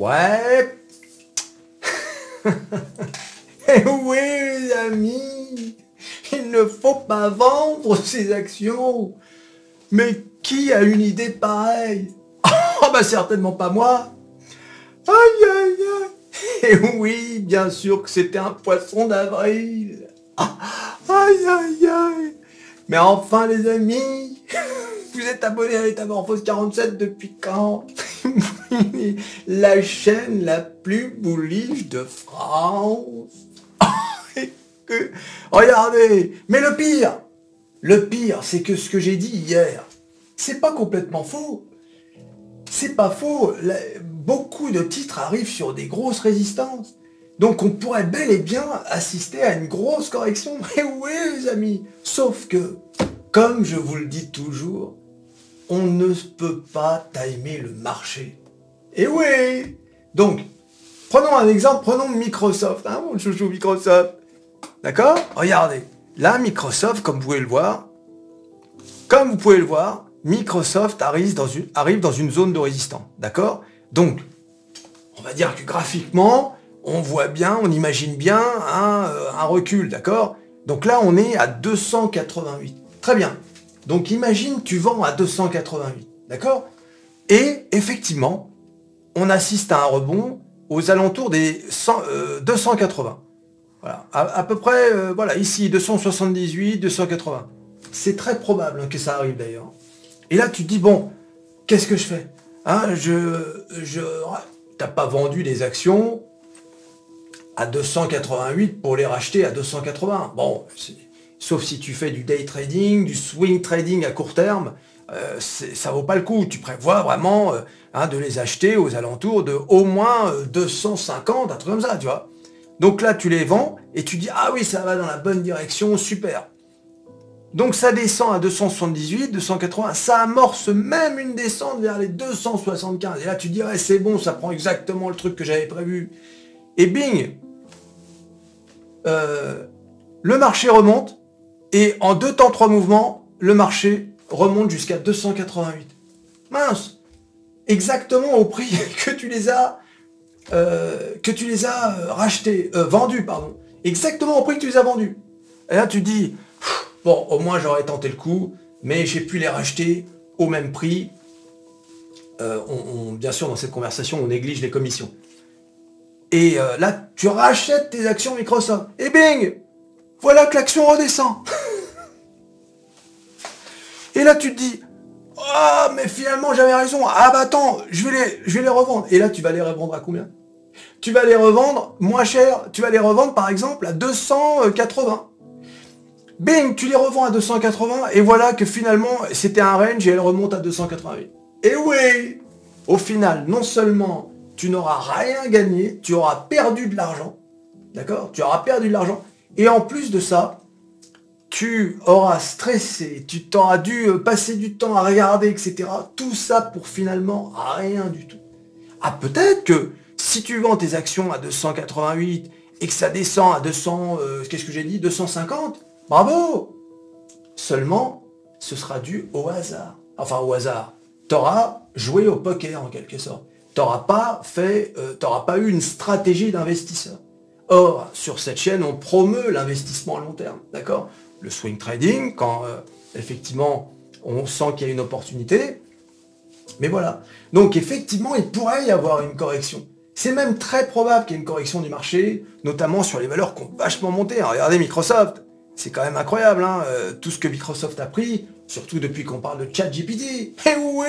Ouais. Eh oui, les amis, il ne faut pas vendre ses actions. Mais qui a une idée pareille? Oh bah certainement pas moi. Aïe aïe aïe. Et oui, bien sûr que c'était un poisson d'avril. Aïe aïe aïe. Mais enfin les amis, vous êtes abonné à Métamorphose 47 depuis quand? La chaîne la plus bullish de France. Regardez Mais le pire Le pire, c'est que ce que j'ai dit hier, c'est pas complètement faux. C'est pas faux. Beaucoup de titres arrivent sur des grosses résistances. Donc on pourrait bel et bien assister à une grosse correction. Mais oui les amis Sauf que, comme je vous le dis toujours, on ne peut pas timer le marché. Et oui Donc, prenons un exemple, prenons Microsoft, hein, mon chouchou Microsoft. D'accord? Regardez. Là, Microsoft, comme vous pouvez le voir, comme vous pouvez le voir, Microsoft arrive dans une, zone de résistance. D'accord? Donc, on va dire que graphiquement, on voit bien, on imagine bien un, euh, un recul, d'accord? Donc là, on est à 288. Très bien. Donc imagine, tu vends à 288, d'accord? Et effectivement, on assiste à un rebond aux alentours des 280. Euh, voilà, à, peu près, euh, voilà, ici, 278, 280. C'est très probable que ça arrive d'ailleurs. Et là, tu te dis, bon, qu'est-ce que je fais? Hein, Je... je T'as pas vendu des actions à 288 pour les racheter à 280. Bon, sauf si tu fais du day trading, du swing trading à court terme, euh, ça vaut pas le coup. Tu prévois vraiment euh, hein, de les acheter aux alentours de au moins 250, un truc comme ça, tu vois. Donc là, tu les vends et tu dis, ah oui, ça va dans la bonne direction, super. Donc ça descend à 278, 280, ça amorce même une descente vers les 275. Et là, tu dirais, c'est bon, ça prend exactement le truc que j'avais prévu. Et bing euh, Le marché remonte, et en deux temps, trois mouvements, le marché remonte jusqu'à 288. Mince Exactement au prix que tu les as euh, que tu les as euh, rachetés, euh, vendus, pardon. Exactement au prix que tu les as vendus. Et là, tu dis, bon, au moins j'aurais tenté le coup, mais j'ai pu les racheter au même prix. on, bien sûr, dans cette conversation, on néglige les commissions. Et là, tu rachètes tes actions Microsoft. Et bing Voilà que l'action redescend. Et là, tu te dis, ah, mais finalement, j'avais raison. Ah, bah attends, je vais, les, je les revendre. Et là, tu vas les revendre à combien? Tu vas les revendre moins cher. Tu vas les revendre, par exemple, à 280. Bing, tu les revends à 280. Et voilà que finalement, c'était un range et elle remonte à 288. Et oui Au final, non seulement tu n'auras rien gagné, tu auras perdu de l'argent. D'accord? Tu auras perdu de l'argent. Et en plus de ça, tu auras stressé, tu t'auras dû euh, passer du temps à regarder, etc. Tout ça pour finalement rien du tout. Ah, peut-être que si tu vends tes actions à 288 et que ça descend à 200, euh, qu'est-ce que j'ai dit 250, bravo Seulement, ce sera dû au hasard. Enfin, au hasard. Tu auras joué au poker en quelque sorte. Tu n'auras pas fait, euh, pas eu une stratégie d'investisseur. Or, sur cette chaîne, on promeut l'investissement à long terme, d'accord? Le swing trading, quand euh, effectivement on sent qu'il y a une opportunité. Mais voilà. Donc effectivement, il pourrait y avoir une correction. C'est même très probable qu'il y ait une correction du marché, notamment sur les valeurs qui ont vachement monté. regardez Microsoft, c'est quand même incroyable, hein, euh, tout ce que Microsoft a pris, surtout depuis qu'on parle de ChatGPT. Eh oui,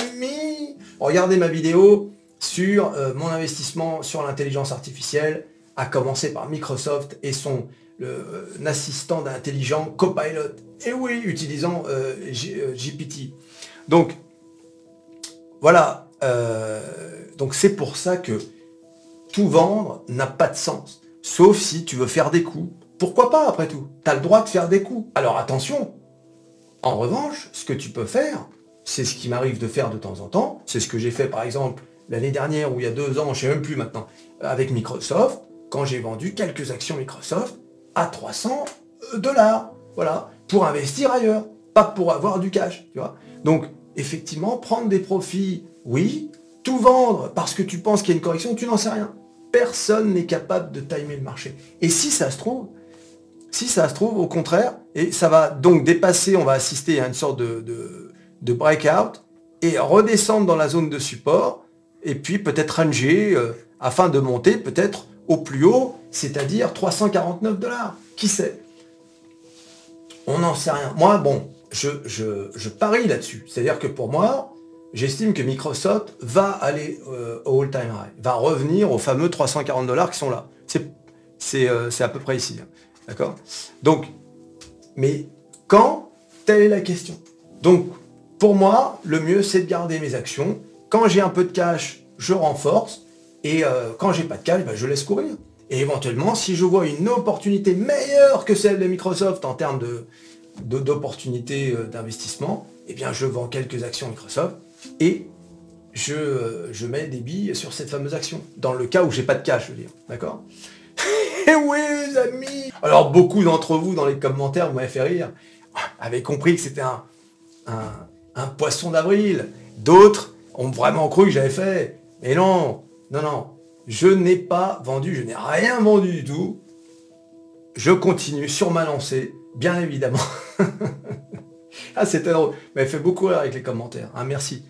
amis Regardez ma vidéo sur euh, mon investissement sur l'intelligence artificielle, à commencer par Microsoft et son le, assistant d'intelligent Copilot. Et oui, utilisant GPT. Euh, donc, voilà. Euh, donc c'est pour ça que tout vendre n'a pas de sens. Sauf si tu veux faire des coups. Pourquoi pas après tout? Tu as le droit de faire des coups. Alors attention. En revanche, ce que tu peux faire, c'est ce qui m'arrive de faire de temps en temps. C'est ce que j'ai fait par exemple l'année dernière ou il y a deux ans, je ne sais même plus maintenant, avec Microsoft, quand j'ai vendu quelques actions Microsoft à 300 dollars. Voilà, pour investir ailleurs, pas pour avoir du cash, tu vois. Donc, effectivement, prendre des profits, oui, tout vendre parce que tu penses qu'il y a une correction, tu n'en sais rien. Personne n'est capable de timer le marché. Et si ça se trouve, si ça se trouve, au contraire, et ça va donc dépasser, on va assister à une sorte de, de, breakout et redescendre dans la zone de support, et puis peut-être ranger euh, afin de monter peut-être au plus haut, c'est-à-dire 349 dollars. Qui sait? On n'en sait rien. Moi, bon, je, parie là-dessus. C'est-à-dire que pour moi, j'estime que Microsoft va aller euh, au all-time high, va revenir aux fameux 340 dollars qui sont là. C'est euh, à peu près ici. Hein. D'accord? Donc, mais quand? Telle est la question. Donc, pour moi, le mieux, c'est de garder mes actions. Quand j'ai un peu de cash, je renforce. Et euh, quand j'ai pas de cash, ben, je laisse courir. Et éventuellement, si je vois une opportunité meilleure que celle de Microsoft en termes d'opportunités euh, d'investissement, eh bien, je vends quelques actions Microsoft et je, euh, je mets des billes sur cette fameuse action. Dans le cas où j'ai pas de cash, je veux dire. D'accord Eh oui, les amis Alors, beaucoup d'entre vous, dans les commentaires, vous m'avez fait rire, avaient compris que c'était un, un, poisson d'avril. D'autres ont vraiment cru que j'avais fait. Mais non, non, non. Je n'ai pas vendu, je n'ai rien vendu du tout. Je continue sur ma lancée, bien évidemment. ah, c'était drôle. Mais fait beaucoup rire avec les commentaires. Hein, merci.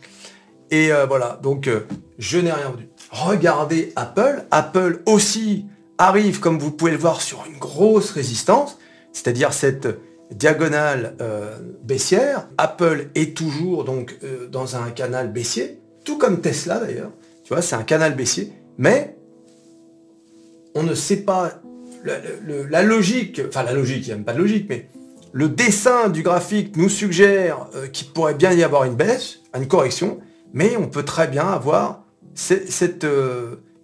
Et euh, voilà, donc euh, je n'ai rien vendu. Regardez Apple. Apple aussi arrive, comme vous pouvez le voir, sur une grosse résistance, c'est-à-dire cette diagonale euh, baissière. Apple est toujours donc dans un canal baissier, tout comme Tesla d'ailleurs. Tu vois, c'est un canal baissier, mais on ne sait pas la, logique, enfin la logique, il n'y a même pas de logique, mais le dessin du graphique nous suggère euh, qu'il pourrait bien y avoir une baisse, une correction, mais on peut très bien avoir cette,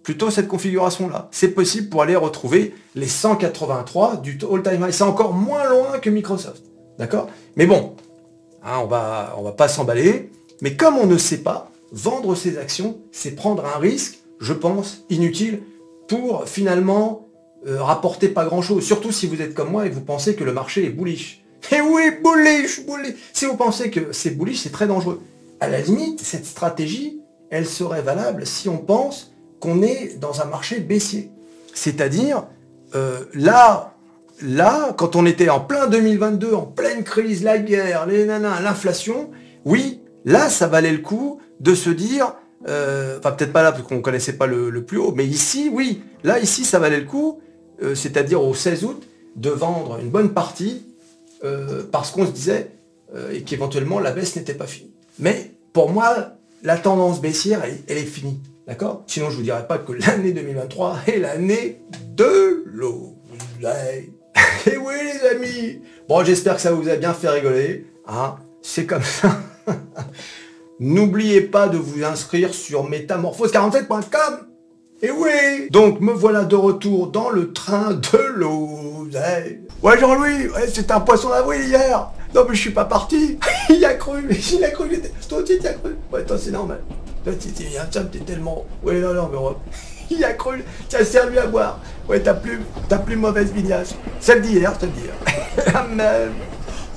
plutôt cette configuration-là. C'est possible pour aller retrouver les 183 du all-time high. C'est encore moins loin que Microsoft. D'accord? Mais bon, hein, on va, on va pas s'emballer. Mais comme on ne sait pas, vendre ses actions, c'est prendre un risque, je pense, inutile, pour finalement euh, rapporter pas grand-chose. Surtout si vous êtes comme moi et vous pensez que le marché est bullish. Eh oui, bullish, bullish Si vous pensez que c'est bullish, c'est très dangereux. À la limite, cette stratégie, elle serait valable si on pense qu'on est dans un marché baissier. C'est-à-dire, euh, là, là, quand on était en plein 2022, en pleine crise, la guerre, les nanas, l'inflation, oui, là, ça valait le coup de se dire, euh, enfin peut-être pas là parce qu'on connaissait pas le, plus haut, mais ici, oui, là, ici, ça valait le coup, euh, c'est-à-dire au 16 août, de vendre une bonne partie parce qu'on se disait et qu'éventuellement la baisse n'était pas finie. Mais pour moi, la tendance baissière, elle est finie. D'accord? Sinon, je vous dirais pas que l'année 2023 est l'année de l'eau. Et eh oui, les amis Bon, j'espère que ça vous a bien fait rigoler. Hein C'est comme ça. N'oubliez pas de vous inscrire sur métamorphose47.com. Et oui Donc, me voilà de retour dans le train de l'eau. Ouais, Jean-Louis, c'était un poisson d'avril hier. Non, mais je suis pas parti. il a cru, il a cru. Toi aussi, tu as cru? Ouais, toi, c'est normal. Là, t'es tellement... Ouais, non, non, mais... Il a cru... Tiens, servi à boire. Ouais, t'as plus... T'as plus mauvaise vignasse. Celle d'hier, je te le dis. Ah, même.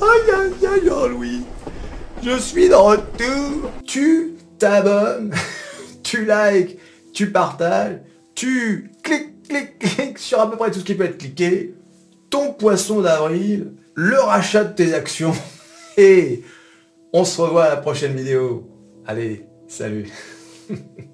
Aïe, aïe, aïe, Louis. Je suis de retour. Tu t'abonnes. tu likes. Tu partages. Tu cliques, cliques, cliques sur à peu près tout ce qui peut être cliqué. Ton poisson d'avril. Le rachat de tes actions. Et on se revoit à la prochaine vidéo. Allez, Salut